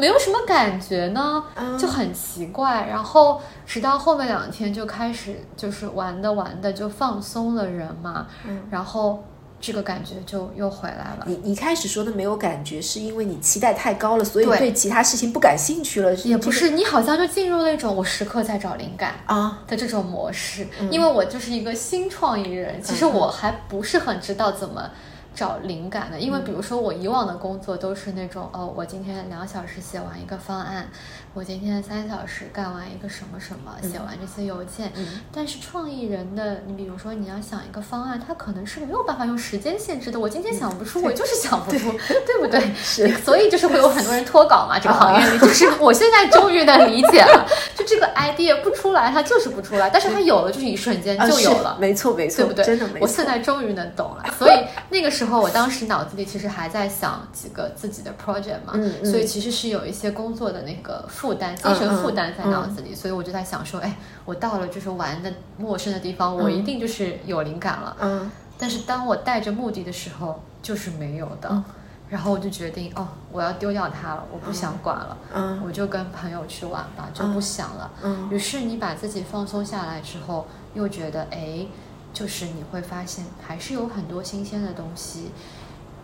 没有什么感觉呢，就很奇怪。然后直到后面两天就开始，就是玩的玩的就放松了人嘛。嗯，然后这个感觉就又回来了。你你开始说的没有感觉，是因为你期待太高了，所以对其他事情不感兴趣了。也不是，你好像就进入那种我时刻在找灵感啊的这种模式。因为我就是一个新创意人，其实我还不是很知道怎么。找灵感的，因为比如说我以往的工作都是那种哦，我今天两小时写完一个方案，我今天三小时干完一个什么什么，写完这些邮件。但是创意人的，你比如说你要想一个方案，他可能是没有办法用时间限制的。我今天想不出，我就是想不出，对不对？是，所以就是会有很多人脱稿嘛。这个行业里，就是我现在终于能理解了，就这个 idea 不出来，它就是不出来，但是它有了，就是一瞬间就有了。没错，没错，对不对？真的没错。我现在终于能懂了，所以那个时候。我当时脑子里其实还在想几个自己的 project 嘛，嗯所以其实是有一些工作的那个负担、精神负担在脑子里，所以我就在想说，哎，我到了就是玩的陌生的地方，我一定就是有灵感了。嗯，但是当我带着目的的时候，就是没有的。然后我就决定，哦，我要丢掉它了，我不想管了。嗯，我就跟朋友去玩吧，就不想了。嗯，于是你把自己放松下来之后，又觉得，哎。就是你会发现，还是有很多新鲜的东西，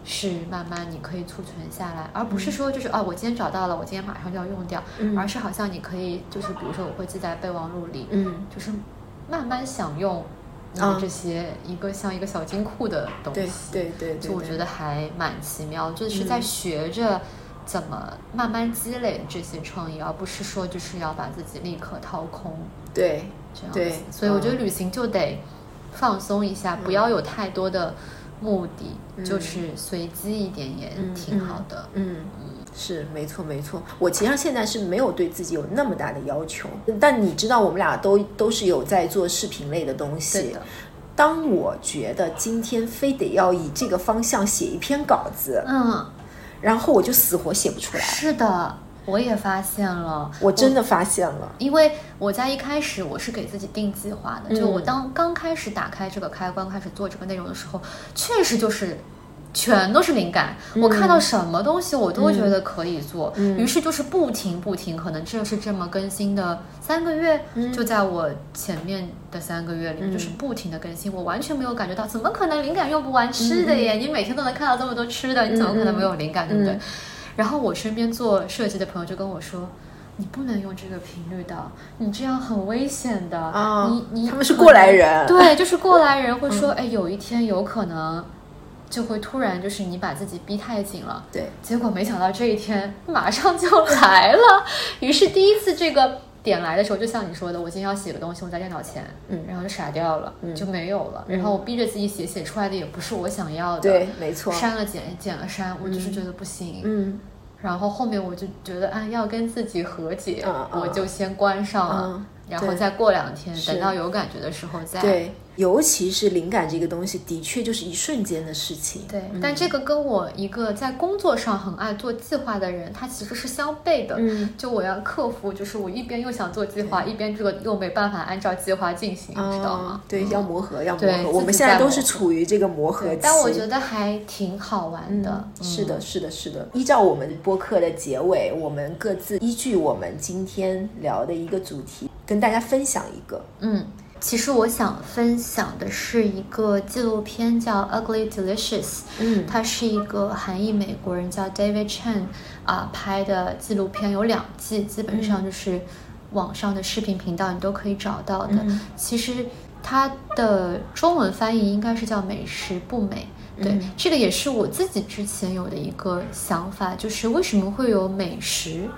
是。慢慢你可以储存下来，而不是说就是哦，我今天找到了，我今天马上就要用掉，而是好像你可以就是比如说我会记在备忘录里，嗯，就是慢慢享用你的这些一个像一个小金库的东西，对对对，就我觉得还蛮奇妙，就是在学着怎么慢慢积累这些创意，而不是说就是要把自己立刻掏空，对，这样子，所以我觉得旅行就得。放松一下，不要有太多的目的，就是随机一点也挺好的。嗯嗯，是没错没错。我其实现在是没有对自己有那么大的要求，但你知道，我们俩都都是有在做视频类的东西。当我觉得今天非得要以这个方向写一篇稿子，嗯，然后我就死活写不出来。是的。我也发现了，我真的发现了，因为我在一开始我是给自己定计划的，就我当刚开始打开这个开关开始做这个内容的时候，确实就是全都是灵感，我看到什么东西我都觉得可以做，于是就是不停不停，可能就是这么更新的三个月，就在我前面的三个月里就是不停的更新，我完全没有感觉到怎么可能灵感用不完？吃的耶，你每天都能看到这么多吃的，你怎么可能没有灵感，对不对？然后我身边做设计的朋友就跟我说：“你不能用这个频率的，你这样很危险的。”啊，你你他们是过来人，对，就是过来人 会说：“哎，有一天有可能就会突然就是你把自己逼太紧了。”对，结果没想到这一天马上就来了。于是第一次这个点来的时候，就像你说的，我今天要写个东西，我在电脑前，嗯，然后就傻掉了，就没有了。然后我逼着自己写，写出来的也不是我想要的，对，没错。删了剪，剪了删，我就是觉得不行，嗯。然后后面我就觉得，啊，要跟自己和解，我就先关上了，然后再过两天，等到有感觉的时候再。对。尤其是灵感这个东西，的确就是一瞬间的事情。对，但这个跟我一个在工作上很爱做计划的人，他其实是相悖的。嗯，就我要克服，就是我一边又想做计划，一边这个又没办法按照计划进行，知道吗？对，要磨合，要磨合。我们现在都是处于这个磨合期。但我觉得还挺好玩的。是的，是的，是的。依照我们播客的结尾，我们各自依据我们今天聊的一个主题，跟大家分享一个。嗯。其实我想分享的是一个纪录片，叫《Ugly Delicious》。嗯，它是一个韩裔美国人叫 David Chen 啊拍的纪录片，有两季，基本上就是网上的视频频道你都可以找到的。其实它的中文翻译应该是叫“美食不美”。对，这个也是我自己之前有的一个想法，就是为什么会有美食？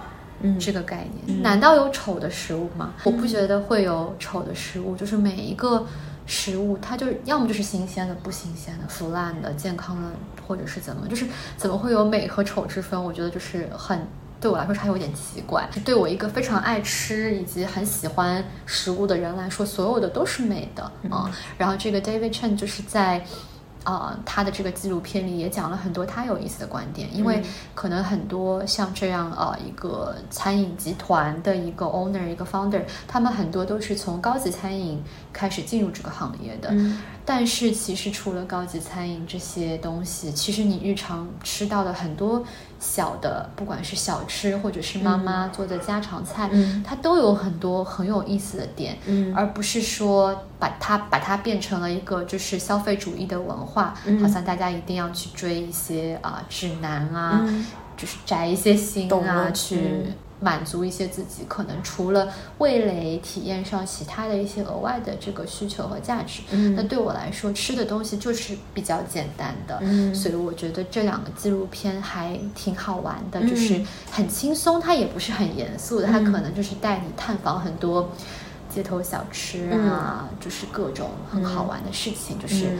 这个概念，难道有丑的食物吗？我不觉得会有丑的食物，就是每一个食物，它就要么就是新鲜的，不新鲜的，腐烂的，健康的，或者是怎么，就是怎么会有美和丑之分？我觉得就是很对我来说还有点奇怪。对我一个非常爱吃以及很喜欢食物的人来说，所有的都是美的啊。然后这个 David Chen 就是在。啊，他的这个纪录片里也讲了很多他有意思的观点，因为可能很多像这样啊一个餐饮集团的一个 owner 一个 founder，他们很多都是从高级餐饮开始进入这个行业的。但是其实除了高级餐饮这些东西，其实你日常吃到的很多小的，不管是小吃或者是妈妈做的家常菜，它都有很多很有意思的点，而不是说把它把它变成了一个就是消费主义的文化，好像大家一定要去追一些啊指南啊，就是摘一些星啊去。满足一些自己可能除了味蕾体验上其他的一些额外的这个需求和价值。嗯。那对我来说，吃的东西就是比较简单的，嗯。所以我觉得这两个纪录片还挺好玩的，嗯。就是很轻松，它也不是很严肃的，它嗯可能就是带你探访很多街头小吃啊，就是各种很好玩的事情，就是嗯。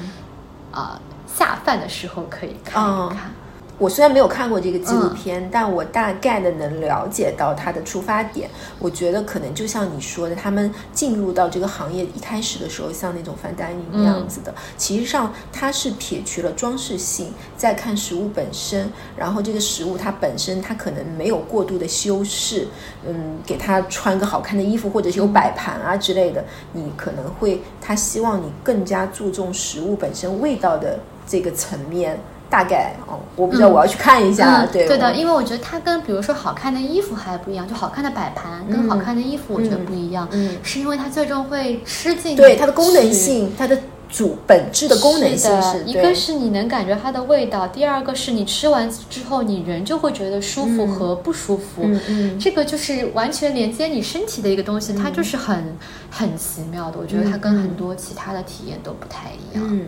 啊、下饭的时候可以看哦。一看。我虽然没有看过这个纪录片，但我大概的能了解到它的出发点。我觉得可能就像你说的，他们进入到这个行业一开始的时候，像那种范丹尼那样子的，其实上它是撇去了装饰性，再看食物本身，然后这个食物它本身它可能没有过度的修饰，嗯，给它穿个好看的衣服，或者是有摆盘啊之类的，你可能会他希望你更加注重食物本身味道的这个层面。大概哦，我不知道，我要去看一下。嗯、对对的，因为我觉得它跟比如说好看的衣服还不一样，就好看的摆盘跟好看的衣服，我觉得不一样，嗯是因为它最终会吃进对它的功能性，它的主本质的功能性是的，一个是你能感觉它的味道，第二个是你吃完之后，你人就会觉得舒服和不舒服。嗯嗯，这个就是完全连接你身体的一个东西，它就是很很奇妙的。我觉得它跟很多其他的体验都不太一样。嗯嗯，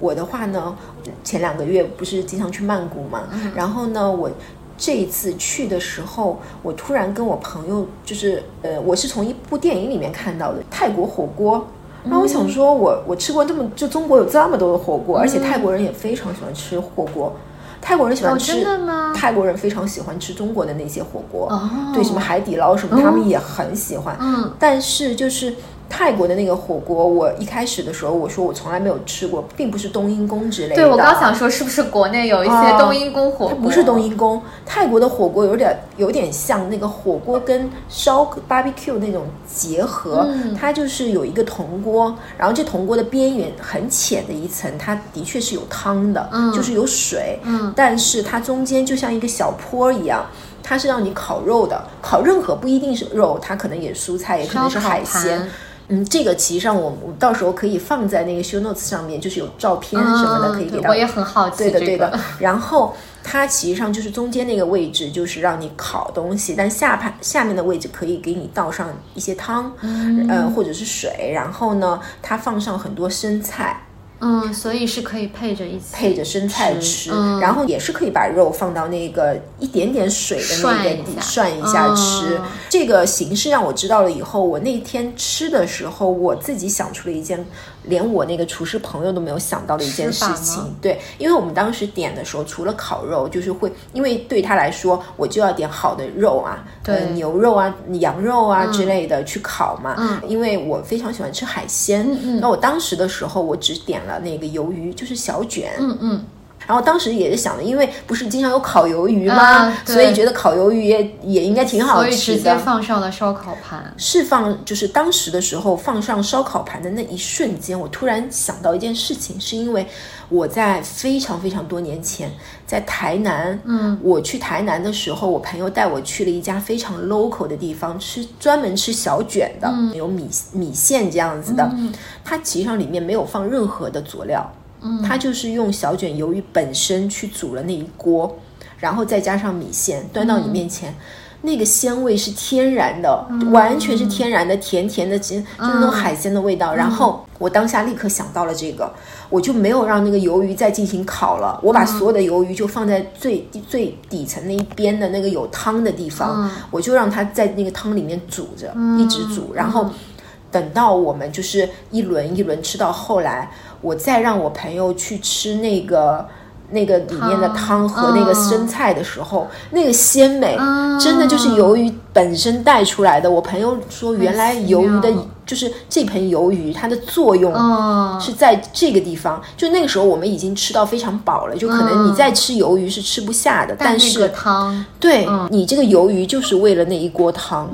我的话呢，前两个月不是经常去曼谷嘛，嗯然后呢，我。这一次去的时候，我突然跟我朋友，就是呃，我是从一部电影里面看到的泰国火锅。然后我想说我，我吃过这么就中国有这么多的火锅，而且泰国人也非常喜欢吃火锅。泰国人喜欢吃，哦、真的吗？泰国人非常喜欢吃中国的那些火锅，哦、对什么海底捞什么，他们也很喜欢。嗯，但是就是泰国的那个火锅，我一开始的时候我说我从来没有吃过，并不是冬阴功之类的。对我刚想说，是不是国内有一些冬阴功火锅？它不是冬阴功，泰国的火锅有点有点像那个火锅跟烧 barbecue 那种结合，嗯、它就是有一个铜锅，然后这铜锅的边缘很浅的一层，它的确是有汤的，嗯、就是有水，嗯，但是它中间就像一个小坡一样。它是让你烤肉的，烤任何不一定是肉，它可能也是蔬菜，也可能是海鲜。嗯，这个其实上我我到时候可以放在那个 show notes 上面，就是有照片什么的，嗯、可以给到。我也很好奇、对的，对的。这个、然后它其实上就是中间那个位置，就是让你烤东西，但下盘下面的位置可以给你倒上一些汤，嗯、呃或者是水。然后呢，它放上很多生菜。嗯，所以是可以配着一起配着生菜吃，嗯、然后也是可以把肉放到那个一点点水的那个底涮一下吃。嗯、这个形式让我知道了以后，我那天吃的时候，我自己想出了一件连我那个厨师朋友都没有想到的一件事情。对，因为我们当时点的时候，除了烤肉，就是会，因为对他来说，我就要点好的肉啊，对、呃，牛肉啊、羊肉啊、嗯、之类的去烤嘛。嗯，因为我非常喜欢吃海鲜。嗯嗯，那我当时的时候，我只点了那个鱿鱼，就是小卷。嗯嗯。然后当时也是想的，因为不是经常有烤鱿鱼吗？啊、所以觉得烤鱿鱼也也应该挺好吃的。所以直接放上了烧烤盘。是放，就是当时的时候放上烧烤盘的那一瞬间，我突然想到一件事情，是因为我在非常非常多年前在台南，嗯，我去台南的时候，我朋友带我去了一家非常 local 的地方，吃专门吃小卷的，嗯、有米米线这样子的，嗯、它其实上里面没有放任何的佐料。嗯，它就是用小卷鱿鱼本身去煮了那一锅，然后再加上米线端到你面前，嗯、那个鲜味是天然的，嗯、完全是天然的，甜甜的，就是那种海鲜的味道。嗯、然后我当下立刻想到了这个，我就没有让那个鱿鱼再进行烤了，我把所有的鱿鱼就放在最最底层那一边的那个有汤的地方，我就让它在那个汤里面煮着，一直煮，然后。等到我们就是一轮一轮吃到后来，我再让我朋友去吃那个那个里面的汤和那个生菜的时候，嗯、那个鲜美、嗯、真的就是鱿鱼本身带出来的。我朋友说，原来鱿鱼的就是这盆鱿鱼它的作用是在这个地方。嗯、就那个时候我们已经吃到非常饱了，就可能你再吃鱿鱼是吃不下的，嗯、但是汤对、嗯、你这个鱿鱼就是为了那一锅汤。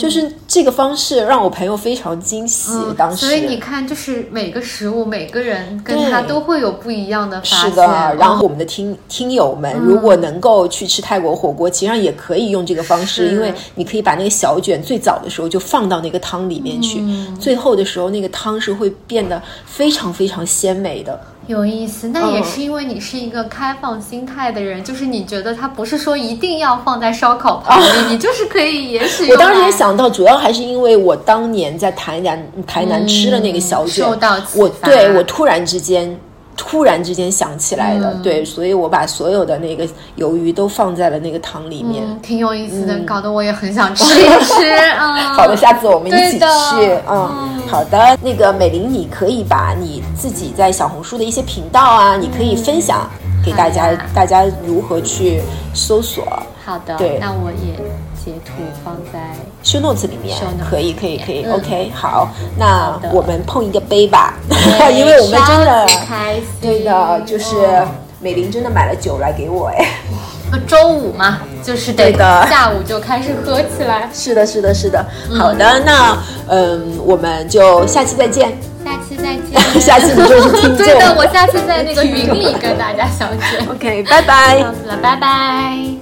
就是这个方式让我朋友非常惊喜，嗯、当时。所以你看，就是每个食物，每个人跟他都会有不一样的发现。是的，然后我们的听、嗯、听友们，如果能够去吃泰国火锅，其实上也可以用这个方式，因为你可以把那个小卷最早的时候就放到那个汤里面去，嗯、最后的时候那个汤是会变得非常非常鲜美的。有意思，那也是因为你是一个开放心态的人，就是你觉得它不是说一定要放在烧烤旁边，你就是可以也许。我当时也想到，主要还是因为我当年在台南台南吃了那个小卷，受到我对我突然之间。突然之间想起来的，对，所以我把所有的那个鱿鱼都放在了那个汤里面，挺有意思的，搞得我也很想吃一吃。嗯，好的，下次我们一起去。嗯，好的，那个美玲，你可以把你自己在小红书的一些频道啊，你可以分享给大家，大家如何去搜索。好的，对，那我也截图放在 show notes 里面，可以，可以，可以，OK，好，那我们碰一个杯吧，因为我们真的开心，对的，就是美玲真的买了酒来给我，哎，周五嘛，就是得的，下午就开始喝起来，是的，是的，是的，好的，那嗯，我们就下期再见，下期再见，下期你就是听众，对的，我下次在那个云里跟大家相见，OK，拜拜，这样子了，拜拜。